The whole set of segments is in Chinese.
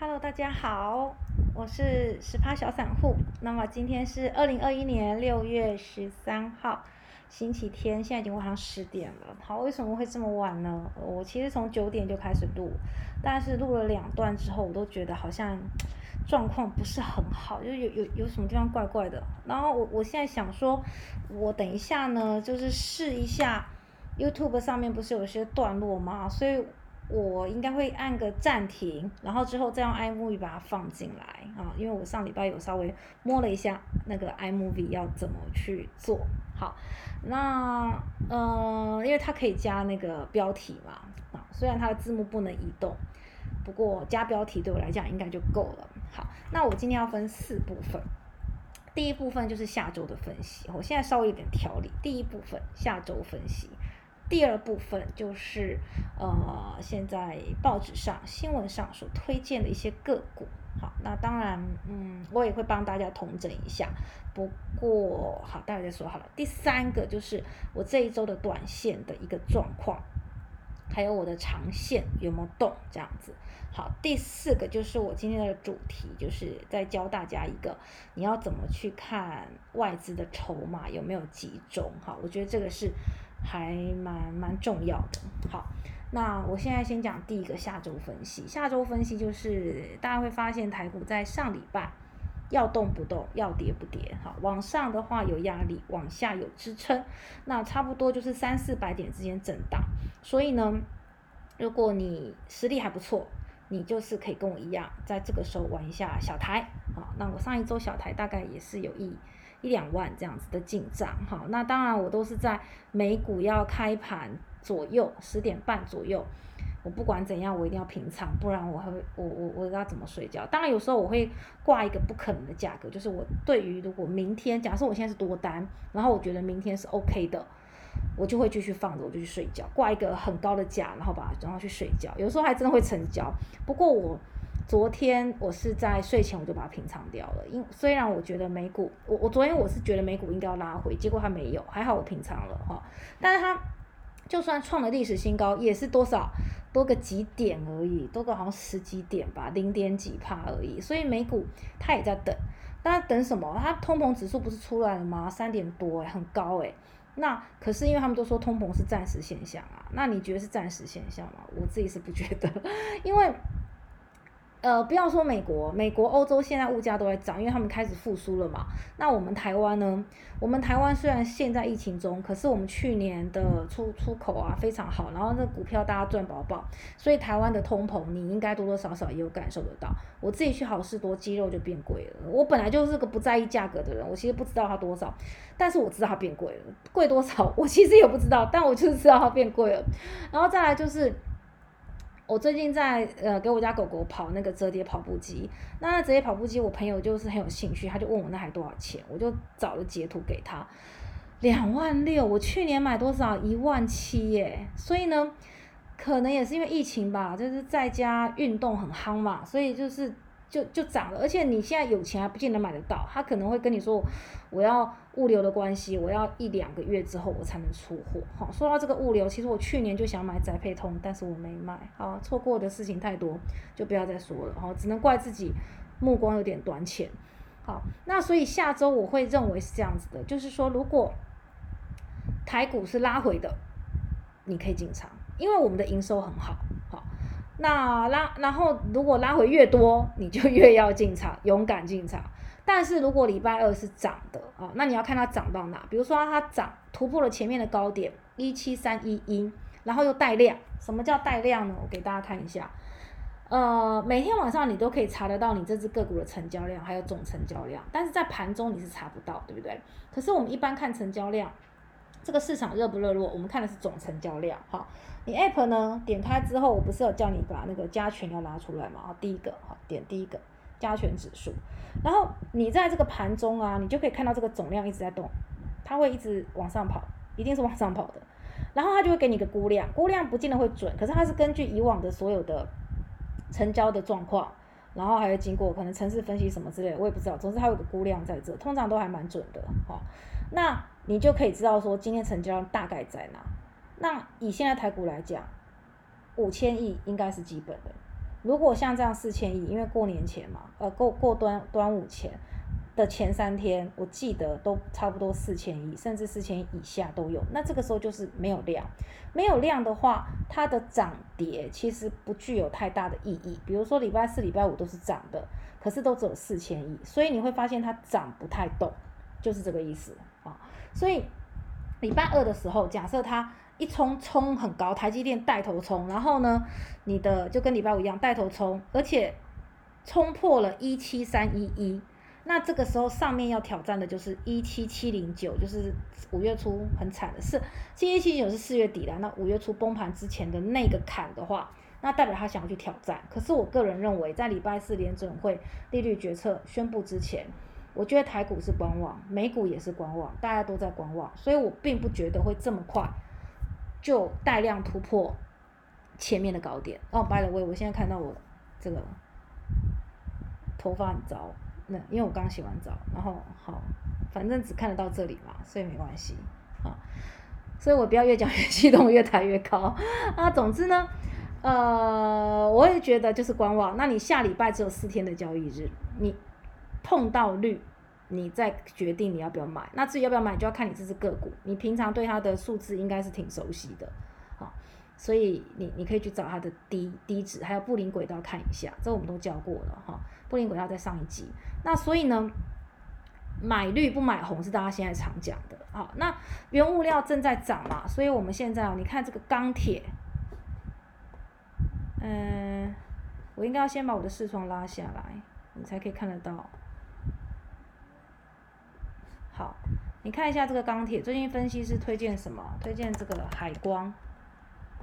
Hello，大家好，我是十趴小散户。那么今天是二零二一年六月十三号，星期天，现在已经晚上十点了。好，为什么会这么晚呢？我其实从九点就开始录，但是录了两段之后，我都觉得好像状况不是很好，就有有有什么地方怪怪的。然后我我现在想说，我等一下呢，就是试一下 YouTube 上面不是有些段落吗？所以。我应该会按个暂停，然后之后再用 iMovie 把它放进来啊，因为我上礼拜有稍微摸了一下那个 iMovie 要怎么去做。好，那呃，因为它可以加那个标题嘛，啊，虽然它的字幕不能移动，不过加标题对我来讲应该就够了。好，那我今天要分四部分，第一部分就是下周的分析，我现在稍微有点调理。第一部分下周分析。第二部分就是，呃，现在报纸上、新闻上所推荐的一些个股。好，那当然，嗯，我也会帮大家统整一下。不过，好，待会再说好了。第三个就是我这一周的短线的一个状况，还有我的长线有没有动，这样子。好，第四个就是我今天的主题，就是在教大家一个你要怎么去看外资的筹码有没有集中。好，我觉得这个是。还蛮蛮重要的。好，那我现在先讲第一个下周分析。下周分析就是大家会发现台股在上礼拜要动不动，要跌不跌。好，往上的话有压力，往下有支撑。那差不多就是三四百点之间震荡。所以呢，如果你实力还不错，你就是可以跟我一样，在这个时候玩一下小台。好，那我上一周小台大概也是有一。一两万这样子的进账，好，那当然我都是在美股要开盘左右，十点半左右，我不管怎样，我一定要平仓，不然我会我我我要怎么睡觉？当然有时候我会挂一个不可能的价格，就是我对于如果明天假设我现在是多单，然后我觉得明天是 OK 的，我就会继续放着，我就去睡觉，挂一个很高的价，然后把然后去睡觉，有时候还真的会成交，不过我。昨天我是在睡前我就把它平仓掉了，因虽然我觉得美股，我我昨天我是觉得美股应该要拉回，结果它没有，还好我平仓了哈。但是它就算创了历史新高，也是多少多个几点而已，多个好像十几点吧，零点几帕而已。所以美股它也在等，那等什么？它通膨指数不是出来了吗？三点多哎，很高哎。那可是因为他们都说通膨是暂时现象啊，那你觉得是暂时现象吗？我自己是不觉得，因为。呃，不要说美国，美国、欧洲现在物价都在涨，因为他们开始复苏了嘛。那我们台湾呢？我们台湾虽然现在疫情中，可是我们去年的出出口啊非常好，然后那股票大家赚饱饱，所以台湾的通膨你应该多多少少也有感受得到。我自己去好事多，鸡肉就变贵了。我本来就是个不在意价格的人，我其实不知道它多少，但是我知道它变贵了，贵多少 我其实也不知道，但我就是知道它变贵了。然后再来就是。我最近在呃给我家狗狗跑那个折叠跑步机，那折叠跑步机我朋友就是很有兴趣，他就问我那还多少钱，我就找了截图给他，两万六，我去年买多少？一万七耶，所以呢，可能也是因为疫情吧，就是在家运动很夯嘛，所以就是。就就涨了，而且你现在有钱还不见得买得到，他可能会跟你说，我要物流的关系，我要一两个月之后我才能出货。好，说到这个物流，其实我去年就想买宅配通，但是我没买。好，错过的事情太多，就不要再说了。好，只能怪自己目光有点短浅。好，那所以下周我会认为是这样子的，就是说如果台股是拉回的，你可以进场，因为我们的营收很好。好。那拉，然后如果拉回越多，你就越要进场，勇敢进场。但是如果礼拜二是涨的啊，那你要看它涨到哪。比如说它涨突破了前面的高点一七三一一，然后又带量。什么叫带量呢？我给大家看一下。呃，每天晚上你都可以查得到你这只个股的成交量，还有总成交量，但是在盘中你是查不到，对不对？可是我们一般看成交量。这个市场热不热络？我们看的是总成交量。好，你 App 呢？点开之后，我不是有叫你把那个加权要拉出来吗？好，第一个，好，点第一个加权指数。然后你在这个盘中啊，你就可以看到这个总量一直在动，它会一直往上跑，一定是往上跑的。然后它就会给你个估量，估量不见得会准，可是它是根据以往的所有的成交的状况，然后还有经过可能城市分析什么之类，我也不知道。总之它有个估量在这，通常都还蛮准的。好，那。你就可以知道说今天成交大概在哪。那以现在台股来讲，五千亿应该是基本的。如果像这样四千亿，因为过年前嘛，呃，过过端端午前的前三天，我记得都差不多四千亿，甚至四千亿以下都有。那这个时候就是没有量，没有量的话，它的涨跌其实不具有太大的意义。比如说礼拜四、礼拜五都是涨的，可是都只有四千亿，所以你会发现它涨不太动，就是这个意思啊。所以礼拜二的时候，假设它。一冲冲很高，台积电带头冲，然后呢，你的就跟礼拜五一样带头冲，而且冲破了一七三一一，那这个时候上面要挑战的就是一七七零九，就是五月初很惨的是七一七九是四月底的，那五月初崩盘之前的那个坎的话，那代表他想要去挑战。可是我个人认为，在礼拜四联准会利率决策宣布之前，我觉得台股是观望，美股也是观望，大家都在观望，所以我并不觉得会这么快。就带量突破前面的高点哦，by the way，我现在看到我这个头发很糟，那因为我刚洗完澡，然后好，反正只看得到这里嘛，所以没关系啊，所以我不要越讲越激动，越抬越高啊。总之呢，呃，我也觉得就是观望。那你下礼拜只有四天的交易日，你碰到绿。你再决定你要不要买，那至于要不要买，就要看你这只个股。你平常对它的数字应该是挺熟悉的，好，所以你你可以去找它的低低值，还有布林轨道看一下，这我们都教过了哈。布林轨道在上一集，那所以呢，买绿不买红是大家现在常讲的。好，那原物料正在涨嘛，所以我们现在啊，你看这个钢铁，嗯，我应该要先把我的视窗拉下来，你才可以看得到。好，你看一下这个钢铁，最近分析师推荐什么？推荐这个海光。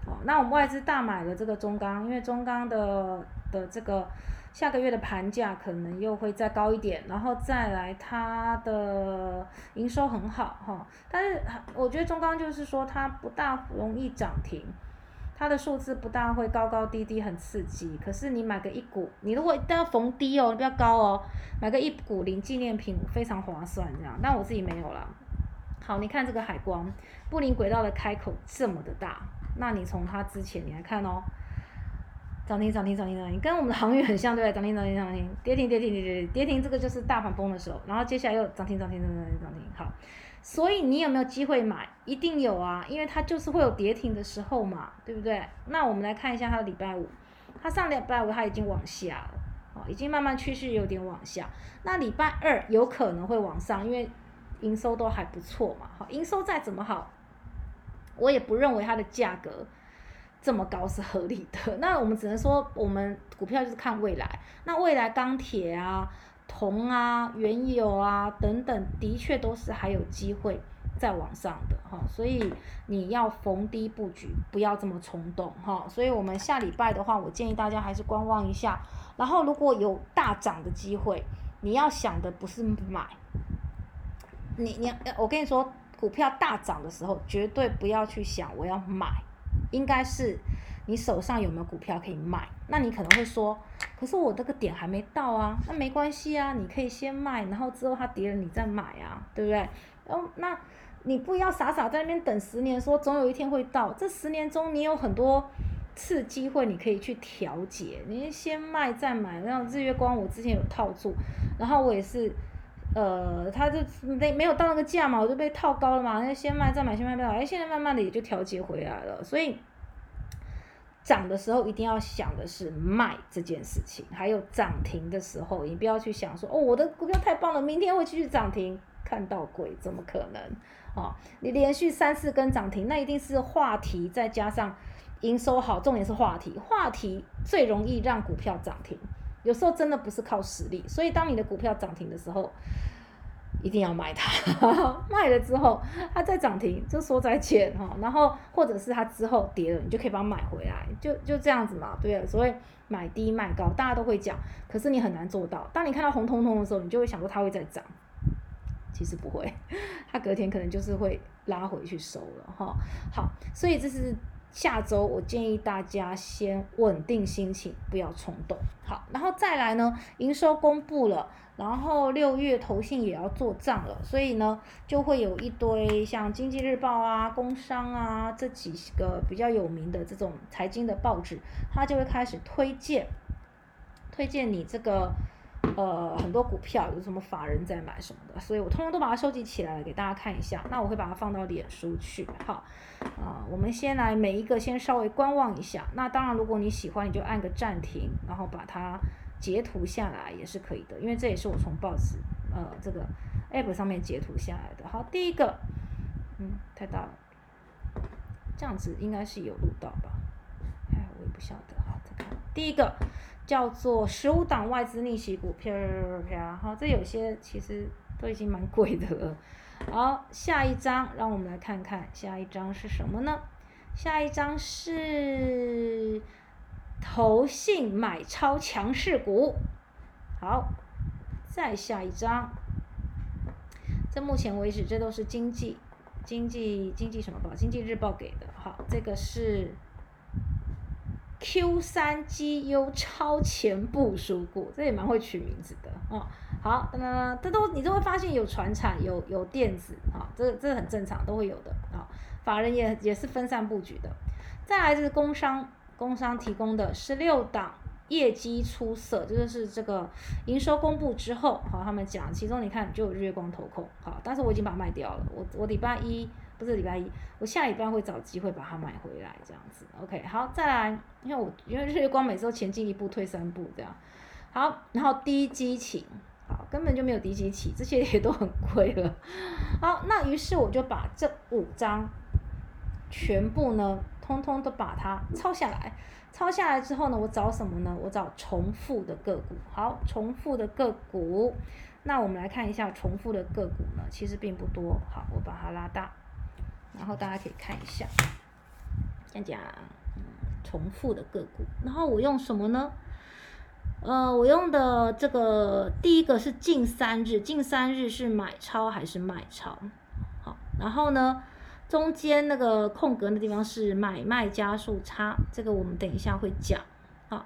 哦，那我们外资大买了这个中钢，因为中钢的的这个下个月的盘价可能又会再高一点，然后再来它的营收很好哈，但是我觉得中钢就是说它不大容易涨停。它的数字不大会高高低低很刺激，可是你买个一股，你如果一定要逢低哦，不要高哦，买个一股零纪念品非常划算这样。但我自己没有啦。好，你看这个海光，布林轨道的开口这么的大，那你从它之前你来看哦，涨停涨停涨停涨停，跟我们的航运很像对不对？涨停涨停涨停，跌停跌停跌停跌停，这个就是大盘崩的时候，然后接下来又涨停涨停涨停涨停，好。所以你有没有机会买？一定有啊，因为它就是会有跌停的时候嘛，对不对？那我们来看一下它的礼拜五，它上礼拜五它已经往下了，哦，已经慢慢趋势有点往下。那礼拜二有可能会往上，因为营收都还不错嘛，好，营收再怎么好，我也不认为它的价格这么高是合理的。那我们只能说，我们股票就是看未来。那未来钢铁啊。铜啊、原油啊等等，的确都是还有机会再往上的哈，所以你要逢低布局，不要这么冲动哈。所以我们下礼拜的话，我建议大家还是观望一下。然后如果有大涨的机会，你要想的不是买，你你我跟你说，股票大涨的时候，绝对不要去想我要买，应该是。你手上有没有股票可以卖？那你可能会说，可是我这个点还没到啊。那没关系啊，你可以先卖，然后之后它跌了你再买啊，对不对？然后那你不要傻傻在那边等十年，说总有一天会到。这十年中你有很多次机会，你可以去调节。你先卖再买，然后日月光我之前有套住，然后我也是，呃，它就没没有到那个价嘛，我就被套高了嘛。那先卖再买，先卖再买，哎，现在慢慢的也就调节回来了，所以。涨的时候一定要想的是卖这件事情，还有涨停的时候，你不要去想说哦，我的股票太棒了，明天会继续涨停，看到鬼，怎么可能？哦，你连续三四根涨停，那一定是话题再加上营收好，重点是话题，话题最容易让股票涨停，有时候真的不是靠实力，所以当你的股票涨停的时候。一定要卖它，卖了之后它再涨停就说再见哈，然后或者是它之后跌了，你就可以把它买回来，就就这样子嘛，对所谓买低卖高，大家都会讲，可是你很难做到。当你看到红彤彤的时候，你就会想说它会再涨，其实不会，它隔天可能就是会拉回去收了哈。好，所以这是。下周我建议大家先稳定心情，不要冲动。好，然后再来呢，营收公布了，然后六月投信也要做账了，所以呢，就会有一堆像经济日报啊、工商啊这几个比较有名的这种财经的报纸，它就会开始推荐推荐你这个呃很多股票有什么法人在买什么的，所以我通通都把它收集起来了给大家看一下。那我会把它放到脸书去，好啊，我们先来每一个先稍微观望一下。那当然，如果你喜欢，你就按个暂停，然后把它截图下来也是可以的，因为这也是我从报纸呃这个 app 上面截图下来的。好，第一个，嗯，太大了，这样子应该是有录到吧？哎，我也不晓得。好，再看第一个。叫做十五档外资逆袭股票，好，这有些其实都已经蛮贵的了。好，下一张，让我们来看看下一张是什么呢？下一张是投信买超强势股。好，再下一张，在目前为止，这都是经济、经济、经济什么报？经济日报给的。好，这个是。Q 三 GU 超前部署股，这也蛮会取名字的哦。好，噔噔噔，这都你都会发现有船产，有有电子啊，这这很正常，都会有的啊。法人也也是分散布局的。再来就是工商，工商提供的十六档业绩出色，这就是这个营收公布之后，好，他们讲，其中你看就有日月光投控，好，但是我已经把它卖掉了，我我礼拜一。不是礼拜一，我下礼拜会找机会把它买回来，这样子，OK，好，再来，因为我因为日月光每次都前进一步退三步这样，好，然后低基情，好，根本就没有低基期，这些也都很贵了，好，那于是我就把这五张全部呢，通通都把它抄下来，抄下来之后呢，我找什么呢？我找重复的个股，好，重复的个股，那我们来看一下重复的个股呢，其实并不多，好，我把它拉大。然后大家可以看一下，讲讲重复的个股。然后我用什么呢？呃，我用的这个第一个是近三日，近三日是买超还是卖超？好，然后呢，中间那个空格的地方是买卖加速差，这个我们等一下会讲。好，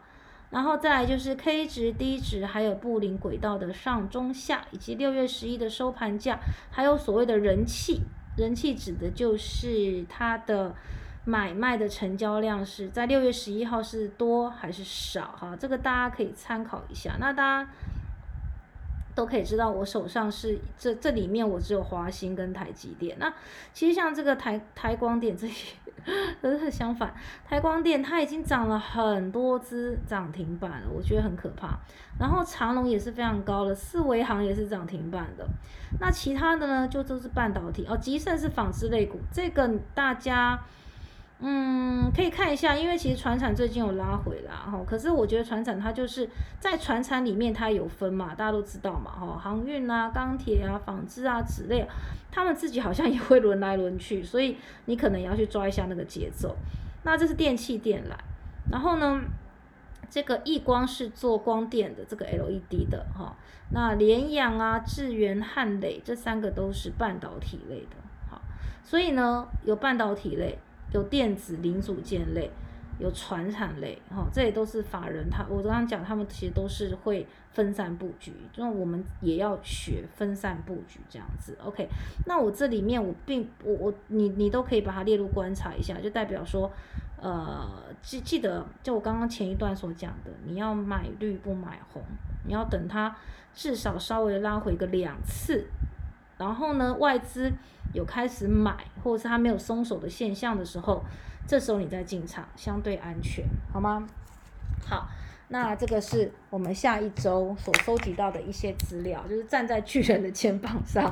然后再来就是 K 值、低值，还有布林轨道的上中下，以及六月十一的收盘价，还有所谓的人气。人气指的就是它的买卖的成交量是在六月十一号是多还是少哈？这个大家可以参考一下。那大家都可以知道，我手上是这这里面我只有华星跟台积电。那其实像这个台台光电这些。可是相反，台光电它已经涨了很多只涨停板了，我觉得很可怕。然后长隆也是非常高的，四维行也是涨停板的。那其他的呢，就都是半导体哦。吉盛是纺织类股，这个大家。嗯，可以看一下，因为其实船产最近有拉回啦，哈。可是我觉得船产它就是在船产里面它有分嘛，大家都知道嘛，哈。航运啊、钢铁啊、纺织啊、纸类，他们自己好像也会轮来轮去，所以你可能也要去抓一下那个节奏。那这是电器电缆，然后呢，这个易光是做光电的，这个 LED 的，哈。那联阳啊、智源、汉磊这三个都是半导体类的，好。所以呢，有半导体类。有电子零组件类，有船产类，哈，这也都是法人。他我刚刚讲，他们其实都是会分散布局，那我们也要学分散布局这样子。OK，那我这里面我并我我你你都可以把它列入观察一下，就代表说，呃，记记得就我刚刚前一段所讲的，你要买绿不买红，你要等它至少稍微拉回个两次。然后呢，外资有开始买，或者是它没有松手的现象的时候，这时候你再进场，相对安全，好吗？好，那这个是我们下一周所收集到的一些资料，就是站在巨人的肩膀上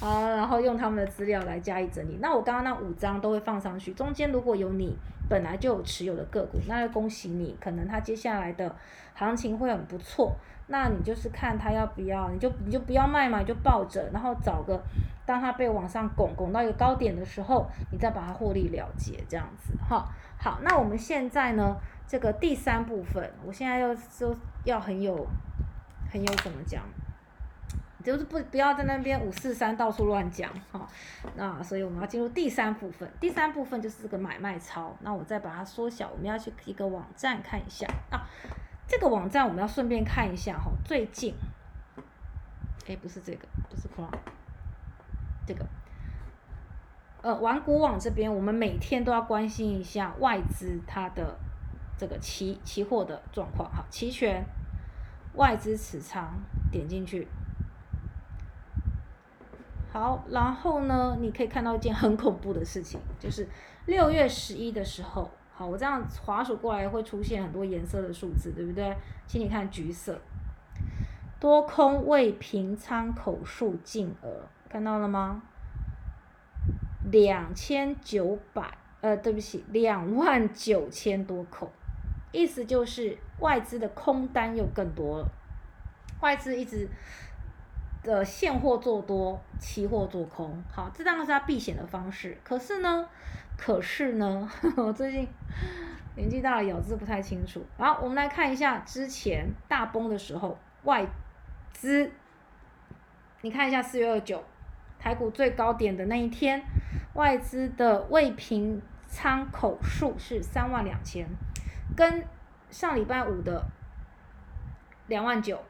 啊，然后用他们的资料来加以整理。那我刚刚那五张都会放上去，中间如果有你本来就有持有的个股，那恭喜你，可能它接下来的行情会很不错。那你就是看他要不要，你就你就不要卖嘛，你就抱着，然后找个，当他被往上拱拱到一个高点的时候，你再把它获利了结，这样子哈。好，那我们现在呢，这个第三部分，我现在要说要很有，很有怎么讲，就是不不要在那边五四三到处乱讲哈。那所以我们要进入第三部分，第三部分就是这个买卖超。那我再把它缩小，我们要去一个网站看一下啊。这个网站我们要顺便看一下哈，最近，哎，不是这个，不是 c r o 这个，呃，玩股网这边，我们每天都要关心一下外资它的这个期期货的状况哈，期权、外资持仓，点进去。好，然后呢，你可以看到一件很恐怖的事情，就是六月十一的时候，好，我这样滑鼠过来会出现很多颜色的数字，对不对？请你看橘色，多空未平仓口数净额，看到了吗？两千九百，呃，对不起，两万九千多口，意思就是外资的空单又更多了，外资一直。的现货做多，期货做空，好，这当然是他避险的方式。可是呢，可是呢，我最近年纪大了，咬字不太清楚。好，我们来看一下之前大崩的时候，外资，你看一下四月二九，台股最高点的那一天，外资的未平仓口数是三万两千，跟上礼拜五的两万九。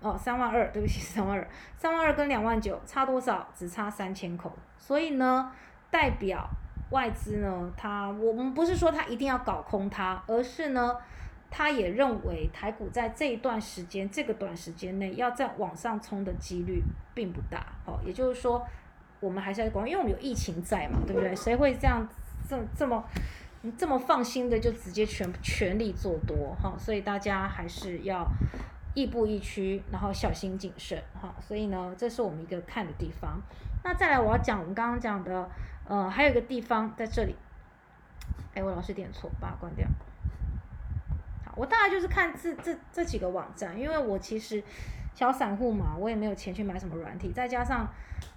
哦，三万二，对不起，三万二，三万二跟两万九差多少？只差三千口。所以呢，代表外资呢，他我们不是说他一定要搞空它，而是呢，他也认为台股在这一段时间，这个短时间内要再往上冲的几率并不大。哦，也就是说，我们还是要管，因为我们有疫情在嘛，对不对？谁会这样这这么这么放心的就直接全全力做多？哈，所以大家还是要。亦步亦趋，然后小心谨慎，哈，所以呢，这是我们一个看的地方。那再来，我要讲我们刚刚讲的，呃，还有一个地方在这里。哎，我老是点错，把它关掉。好，我大概就是看这这这几个网站，因为我其实。小散户嘛，我也没有钱去买什么软体，再加上，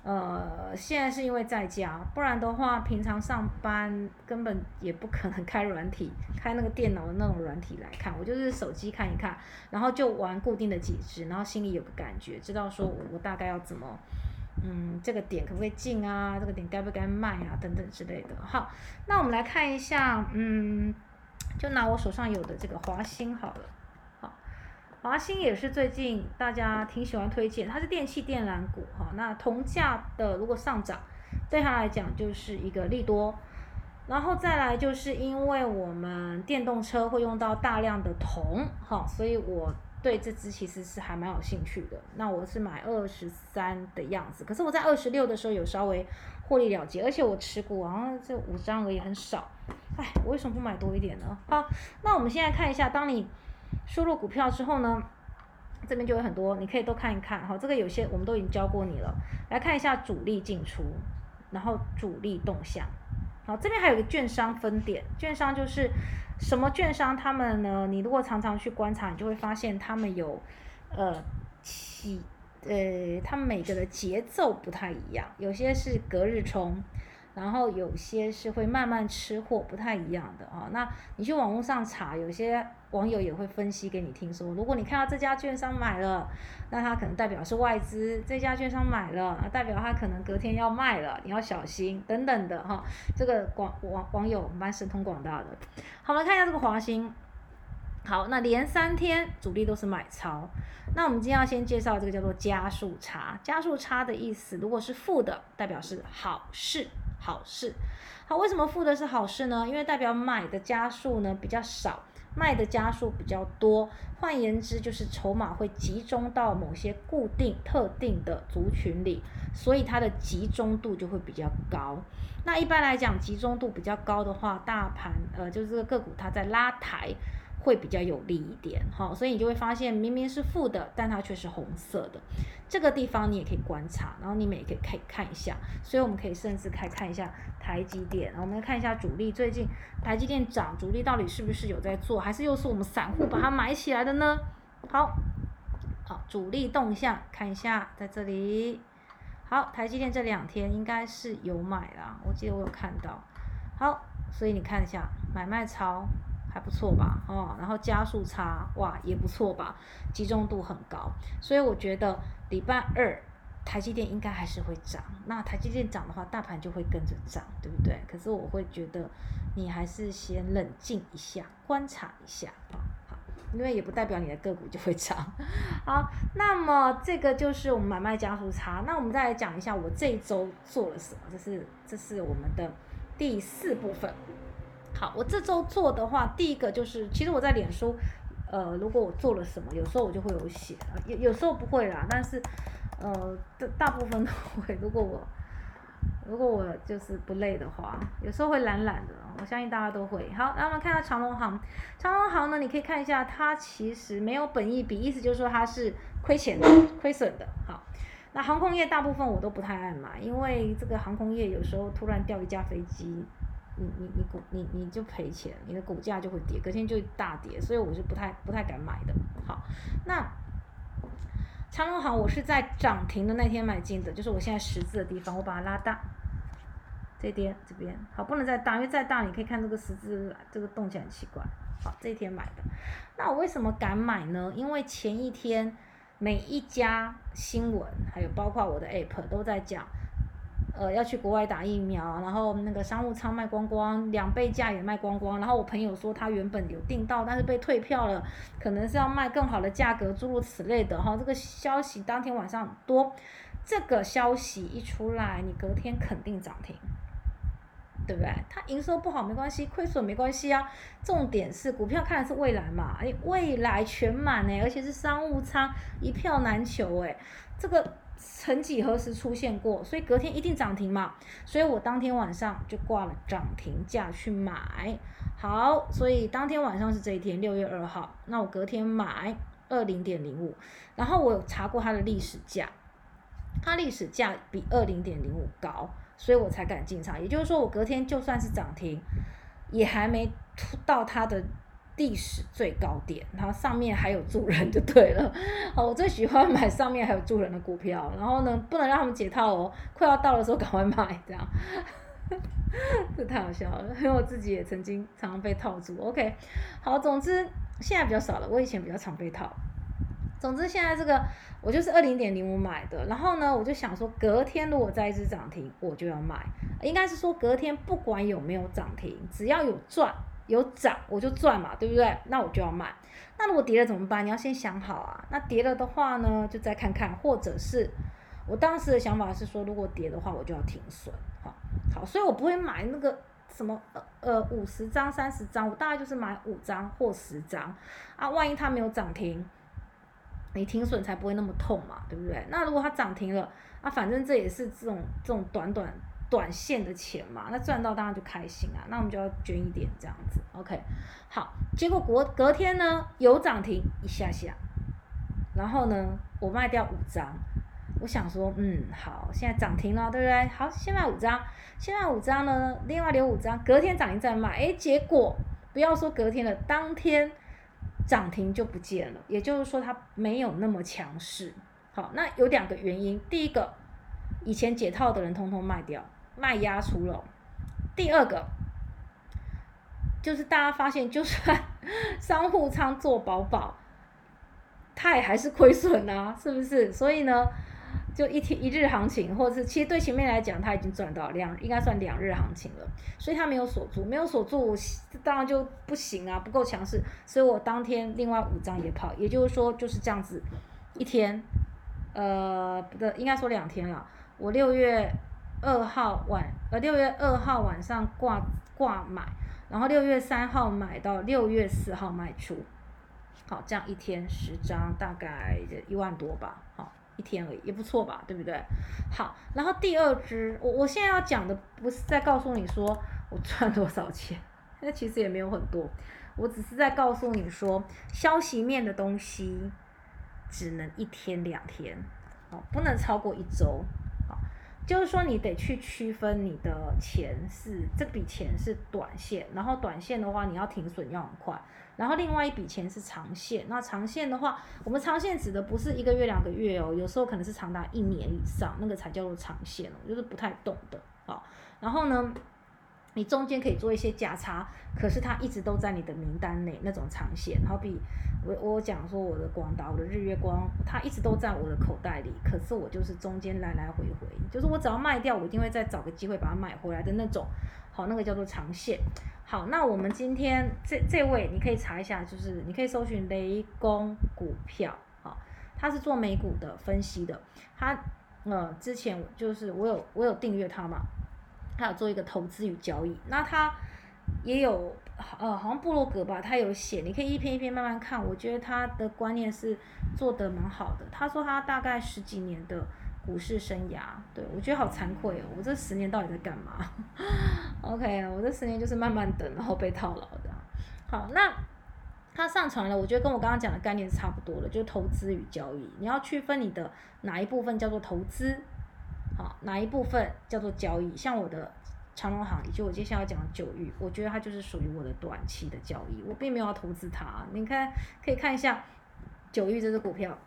呃，现在是因为在家，不然的话，平常上班根本也不可能 开软体，开那个电脑的那种软体来看，我就是手机看一看，然后就玩固定的几只，然后心里有个感觉，知道说我大概要怎么，嗯，这个点可不可以进啊，这个点该不该卖啊，等等之类的。好，那我们来看一下，嗯，就拿我手上有的这个华兴好了。好华兴也是最近大家挺喜欢推荐，它是电器电缆股哈。那铜价的如果上涨，对它来讲就是一个利多。然后再来就是因为我们电动车会用到大量的铜哈，所以我对这只其实是还蛮有兴趣的。那我是买二十三的样子，可是我在二十六的时候有稍微获利了结，而且我持股好像这五张而已，很少。哎，我为什么不买多一点呢？好，那我们现在看一下，当你。输入股票之后呢，这边就有很多，你可以都看一看。好，这个有些我们都已经教过你了。来看一下主力进出，然后主力动向。这边还有个券商分点，券商就是什么券商？他们呢？你如果常常去观察，你就会发现他们有呃起呃，他们每个的节奏不太一样，有些是隔日冲。然后有些是会慢慢吃货，不太一样的啊。那你去网络上查，有些网友也会分析给你听说，如果你看到这家券商买了，那它可能代表是外资；这家券商买了，代表它可能隔天要卖了，你要小心等等的哈。这个广网网友蛮神通广大的。好，我们看一下这个华兴。好，那连三天主力都是买超。那我们今天要先介绍这个叫做加速差。加速差的意思，如果是负的，代表是好事。好事，好，为什么负的是好事呢？因为代表买的加速呢比较少，卖的家数比较多。换言之，就是筹码会集中到某些固定特定的族群里，所以它的集中度就会比较高。那一般来讲，集中度比较高的话，大盘呃就是这个个股它在拉抬。会比较有利一点，哈，所以你就会发现明明是负的，但它却是红色的。这个地方你也可以观察，然后你们也可以可以看一下。所以我们可以甚至可以看一下台积电，我们来看一下主力最近台积电涨，主力到底是不是有在做，还是又是我们散户把它买起来的呢？好，好，主力动向看一下，在这里。好，台积电这两天应该是有买啦，我记得我有看到。好，所以你看一下买卖超。还不错吧，哦，然后加速差哇也不错吧，集中度很高，所以我觉得礼拜二台积电应该还是会涨。那台积电涨的话，大盘就会跟着涨，对不对？可是我会觉得你还是先冷静一下，观察一下啊，好，因为也不代表你的个股就会涨。好，那么这个就是我们买卖加速差。那我们再来讲一下我这一周做了什么，这是这是我们的第四部分。好，我这周做的话，第一个就是，其实我在脸书，呃，如果我做了什么，有时候我就会有写，有有时候不会啦，但是呃，大大部分都会。如果我如果我就是不累的话，有时候会懒懒的，我相信大家都会。好，那我们看下长隆行，长隆行呢，你可以看一下，它其实没有本益比，意思就是说它是亏钱的、亏损的。好，那航空业大部分我都不太爱买，因为这个航空业有时候突然掉一架飞机，你你你股你你就赔钱，你的股价就会跌，隔天就大跌，所以我是不太不太敢买的。好，那。长隆行，我是在涨停的那天买进的，就是我现在十字的地方，我把它拉大，这边这边好，不能再大，因为再大你可以看这个十字这个动起来很奇怪。好，这一天买的，那我为什么敢买呢？因为前一天每一家新闻，还有包括我的 app 都在讲。呃，要去国外打疫苗，然后那个商务舱卖光光，两倍价也卖光光。然后我朋友说他原本有订到，但是被退票了，可能是要卖更好的价格，诸如此类的哈。这个消息当天晚上多，这个消息一出来，你隔天肯定涨停，对不对？它营收不好没关系，亏损没关系啊。重点是股票看的是未来嘛，哎，未来全满哎，而且是商务舱一票难求哎，这个。曾几何时出现过，所以隔天一定涨停嘛，所以我当天晚上就挂了涨停价去买。好，所以当天晚上是这一天六月二号，那我隔天买二零点零五，然后我有查过它的历史价，它历史价比二零点零五高，所以我才敢进场。也就是说，我隔天就算是涨停，也还没突到它的。历史最高点，然后上面还有住人就对了。好，我最喜欢买上面还有住人的股票。然后呢，不能让他们解套哦，快要到的时候赶快买，这样。这太好笑了，因为我自己也曾经常常被套住。OK，好，总之现在比较少了，我以前比较常被套。总之现在这个我就是二零点零五买的，然后呢，我就想说隔天如果再一只涨停，我就要买。应该是说隔天不管有没有涨停，只要有赚。有涨我就赚嘛，对不对？那我就要卖。那如果跌了怎么办？你要先想好啊。那跌了的话呢，就再看看，或者是我当时的想法是说，如果跌的话，我就要停损。好，好，所以我不会买那个什么呃呃五十张、三十张，我大概就是买五张或十张啊。万一它没有涨停，你停损才不会那么痛嘛，对不对？那如果它涨停了，啊，反正这也是这种这种短短。短线的钱嘛，那赚到当然就开心啊，那我们就要捐一点这样子，OK，好，结果隔隔天呢有涨停一下下，然后呢我卖掉五张，我想说，嗯，好，现在涨停了，对不对？好，先卖五张，先卖五张呢，另外留五张，隔天涨停再卖，诶，结果不要说隔天了，当天涨停就不见了，也就是说它没有那么强势。好，那有两个原因，第一个，以前解套的人通通卖掉。卖压出了，第二个就是大家发现，就算 商户仓做饱饱，它也还是亏损啊，是不是？所以呢，就一天一日行情，或者是其实对前面来讲，它已经赚到两，应该算两日行情了，所以它没有锁住，没有锁住，当然就不行啊，不够强势，所以我当天另外五张也跑，也就是说就是这样子，一天，呃，不对，应该说两天了，我六月。二号晚，呃，六月二号晚上挂挂买，然后六月三号买到六月四号卖出，好，这样一天十张，大概一万多吧，好，一天而已，也不错吧，对不对？好，然后第二支，我我现在要讲的不是在告诉你说我赚多少钱，那其实也没有很多，我只是在告诉你说，消息面的东西只能一天两天，好，不能超过一周。就是说，你得去区分你的钱是这笔钱是短线，然后短线的话，你要停损要很快，然后另外一笔钱是长线。那长线的话，我们长线指的不是一个月两个月哦，有时候可能是长达一年以上，那个才叫做长线哦，就是不太懂的啊。然后呢？你中间可以做一些价差，可是它一直都在你的名单内那种长线，好比我我讲说我的广达，我的日月光，它一直都在我的口袋里，可是我就是中间来来回回，就是我只要卖掉，我一定会再找个机会把它买回来的那种，好，那个叫做长线。好，那我们今天这这位你可以查一下，就是你可以搜寻雷公股票，好，他是做美股的分析的，他呃之前就是我有我有订阅他嘛。他有做一个投资与交易，那他也有呃，好像部落格吧，他有写，你可以一篇一篇慢慢看。我觉得他的观念是做的蛮好的。他说他大概十几年的股市生涯，对我觉得好惭愧哦，我这十年到底在干嘛？OK，我这十年就是慢慢等，然后被套牢的。好，那他上传了，我觉得跟我刚刚讲的概念差不多的，就是投资与交易，你要区分你的哪一部分叫做投资，哪一部分叫做交易，像我的。长隆行以及我接下来讲的九玉，我觉得它就是属于我的短期的交易，我并没有要投资它。你看，可以看一下九玉这只股票，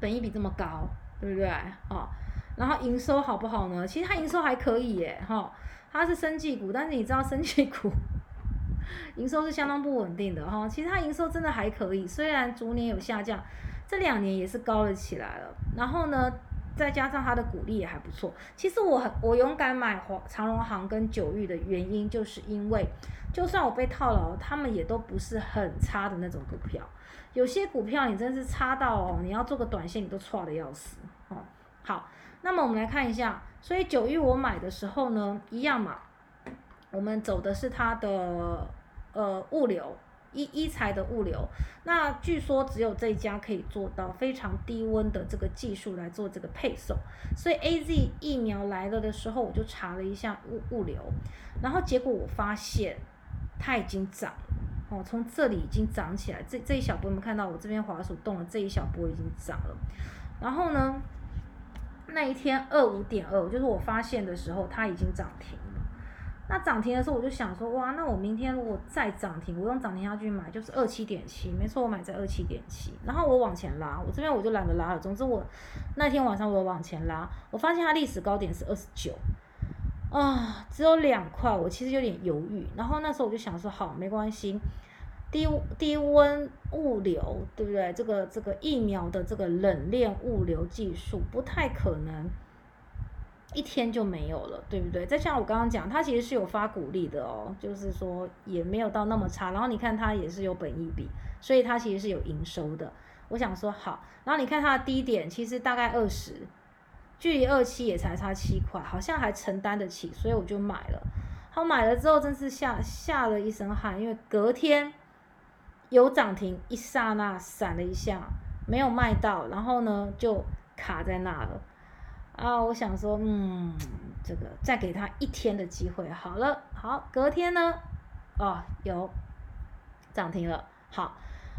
本益比这么高，对不对？哦，然后营收好不好呢？其实它营收还可以耶，哈，它是生技股，但是你知道生技股 营收是相当不稳定的哈。其实它营收真的还可以，虽然逐年有下降，这两年也是高了起来了。然后呢？再加上它的股利也还不错。其实我很我勇敢买黄长荣行跟九玉的原因，就是因为就算我被套牢，他们也都不是很差的那种股票。有些股票你真是差到哦，你要做个短线你都错的要死哦。好，那么我们来看一下，所以九玉我买的时候呢，一样嘛，我们走的是它的呃物流。一一材的物流，那据说只有这一家可以做到非常低温的这个技术来做这个配送，所以 A Z 疫苗来了的时候，我就查了一下物物流，然后结果我发现它已经涨了，哦，从这里已经涨起来，这这一小波，我们看到我这边滑鼠动了，这一小波已经涨了，然后呢，那一天二五点二，就是我发现的时候，它已经涨停。那涨停的时候，我就想说，哇，那我明天如果再涨停，我用涨停下去买，就是二七点七，没错，我买在二七点七，然后我往前拉，我这边我就懒得拉了。总之我那天晚上我往前拉，我发现它历史高点是二十九，啊，只有两块，我其实有点犹豫。然后那时候我就想说，好，没关系，低低温物流，对不对？这个这个疫苗的这个冷链物流技术不太可能。一天就没有了，对不对？再像我刚刚讲，它其实是有发鼓励的哦，就是说也没有到那么差。然后你看它也是有本益比，所以它其实是有营收的。我想说好，然后你看它的低点其实大概二十，距离二期也才差七块，好像还承担得起，所以我就买了。好买了之后真是吓吓了一身汗，因为隔天有涨停，一刹那闪了一下，没有卖到，然后呢就卡在那了。啊，我想说，嗯，这个再给他一天的机会，好了，好，隔天呢，哦，有涨停了，好，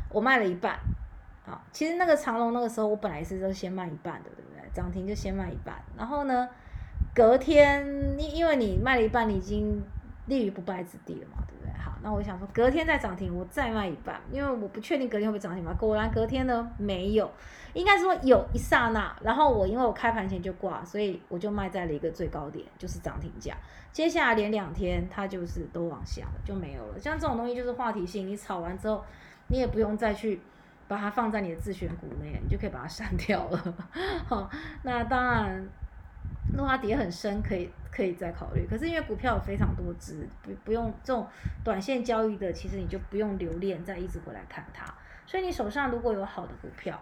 我卖了一半，好，其实那个长龙那个时候我本来是都先卖一半的，对不对？涨停就先卖一半，然后呢，隔天，因因为你卖了一半，你已经立于不败之地了嘛，对不对？好，那我想说，隔天再涨停，我再卖一半，因为我不确定隔天会不会涨停嘛。果然隔天呢，没有。应该说有一刹那，然后我因为我开盘前就挂，所以我就卖在了一个最高点，就是涨停价。接下来连两天它就是都往下了，就没有了。像这种东西就是话题性，你炒完之后，你也不用再去把它放在你的自选股内，你就可以把它删掉了。好，那当然，如果它跌很深，可以可以再考虑。可是因为股票有非常多只，不不用这种短线交易的，其实你就不用留恋再一直回来看它。所以你手上如果有好的股票，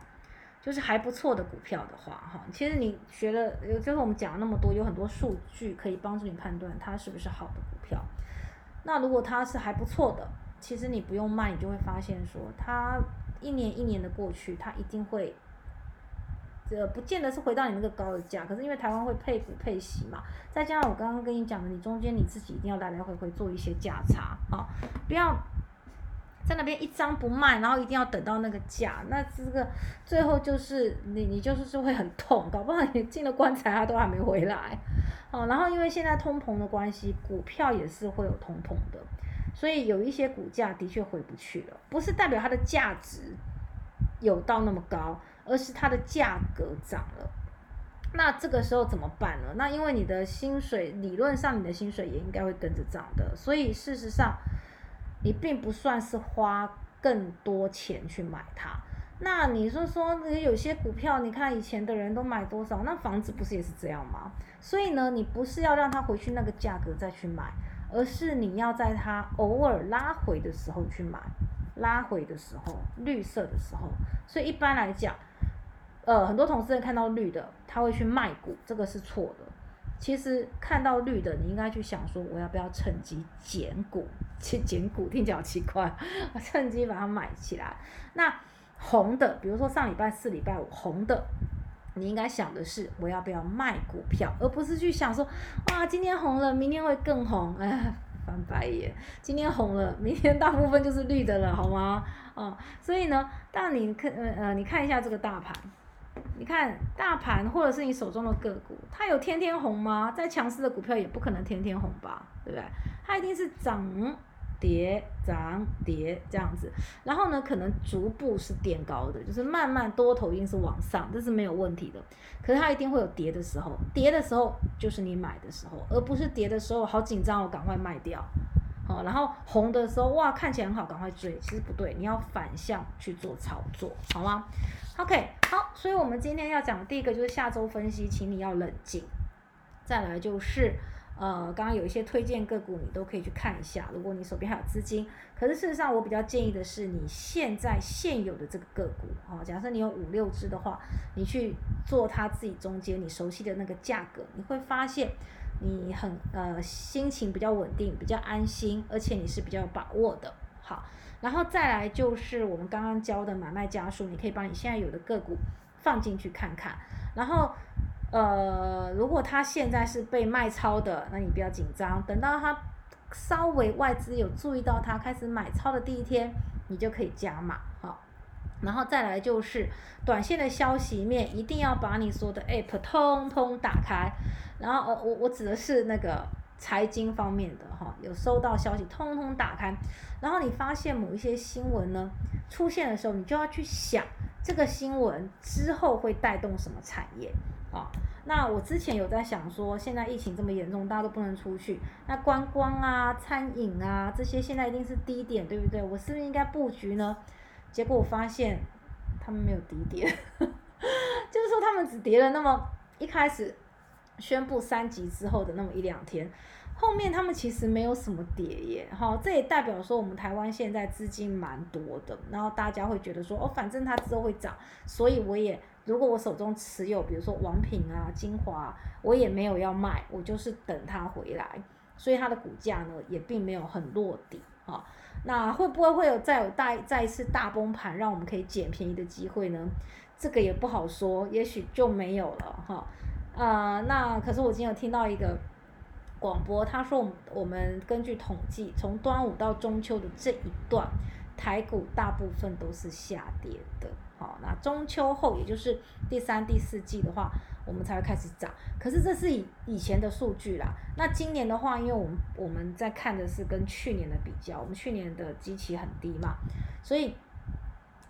就是还不错的股票的话，哈，其实你学了，就是我们讲了那么多，有很多数据可以帮助你判断它是不是好的股票。那如果它是还不错的，其实你不用卖，你就会发现说，它一年一年的过去，它一定会，呃不见得是回到你那个高的价，可是因为台湾会配股配息嘛，再加上我刚刚跟你讲的，你中间你自己一定要来来回回做一些价差，啊，不要。在那边一张不卖，然后一定要等到那个价，那这个最后就是你你就是就会很痛，搞不好你进了棺材它都还没回来，哦，然后因为现在通膨的关系，股票也是会有通膨的，所以有一些股价的确回不去了，不是代表它的价值有到那么高，而是它的价格涨了，那这个时候怎么办呢？那因为你的薪水理论上你的薪水也应该会跟着涨的，所以事实上。你并不算是花更多钱去买它，那你说说有些股票，你看以前的人都买多少，那房子不是也是这样吗？所以呢，你不是要让它回去那个价格再去买，而是你要在它偶尔拉回的时候去买，拉回的时候，绿色的时候。所以一般来讲，呃，很多同事看到绿的，他会去卖股，这个是错的。其实看到绿的，你应该去想说，我要不要趁机减股？去减股听起来好奇怪，我 趁机把它买起来。那红的，比如说上礼拜四、礼拜五红的，你应该想的是我要不要卖股票，而不是去想说，哇，今天红了，明天会更红，哎，翻白眼。今天红了，明天大部分就是绿的了，好吗？哦，所以呢，但你看，呃呃，你看一下这个大盘。你看大盘，或者是你手中的个股，它有天天红吗？再强势的股票也不可能天天红吧，对不对？它一定是涨跌涨跌这样子，然后呢，可能逐步是垫高的，就是慢慢多头一定是往上，这是没有问题的。可是它一定会有跌的时候，跌的时候就是你买的时候，而不是跌的时候好紧张，我赶快卖掉。好，然后红的时候哇，看起来很好，赶快追，其实不对，你要反向去做操作，好吗？OK，好，所以我们今天要讲的第一个就是下周分析，请你要冷静。再来就是，呃，刚刚有一些推荐个股，你都可以去看一下。如果你手边还有资金，可是事实上我比较建议的是，你现在现有的这个个股，哈，假设你有五六只的话，你去做它自己中间你熟悉的那个价格，你会发现你很呃心情比较稳定，比较安心，而且你是比较有把握的。好，然后再来就是我们刚刚教的买卖家数，你可以把你现在有的个股放进去看看。然后，呃，如果它现在是被卖超的，那你不要紧张，等到它稍微外资有注意到它开始买超的第一天，你就可以加码。然后再来就是短线的消息面，一定要把你所有的 app 通通打开。然后，呃，我我指的是那个。财经方面的哈，有收到消息，通通打开，然后你发现某一些新闻呢出现的时候，你就要去想这个新闻之后会带动什么产业啊？那我之前有在想说，现在疫情这么严重，大家都不能出去，那观光啊、餐饮啊这些现在一定是低点，对不对？我是不是应该布局呢？结果我发现他们没有低点，就是说他们只跌了那么一开始。宣布三级之后的那么一两天，后面他们其实没有什么跌耶，哈，这也代表说我们台湾现在资金蛮多的，然后大家会觉得说，哦，反正它之后会涨，所以我也如果我手中持有，比如说王品啊、精华，我也没有要卖，我就是等它回来，所以它的股价呢也并没有很落底，哈，那会不会会有再有大再一次大崩盘，让我们可以捡便宜的机会呢？这个也不好说，也许就没有了，哈。呃，那可是我今天有听到一个广播，他说我我们根据统计，从端午到中秋的这一段，台股大部分都是下跌的。好，那中秋后，也就是第三、第四季的话，我们才会开始涨。可是这是以以前的数据啦。那今年的话，因为我们我们在看的是跟去年的比较，我们去年的基期很低嘛，所以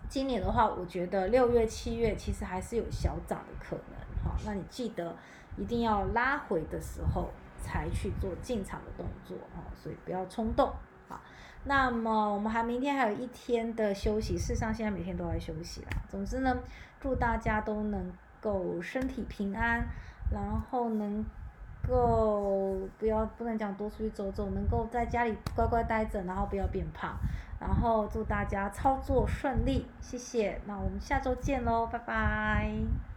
今年的话，我觉得六月、七月其实还是有小涨的可能。好，那你记得一定要拉回的时候才去做进场的动作哦，所以不要冲动。好，那么我们还明天还有一天的休息，事实上现在每天都在休息啦。总之呢，祝大家都能狗身体平安，然后能够不要不能讲多出去走走，能够在家里乖乖待着，然后不要变胖，然后祝大家操作顺利，谢谢。那我们下周见喽，拜拜。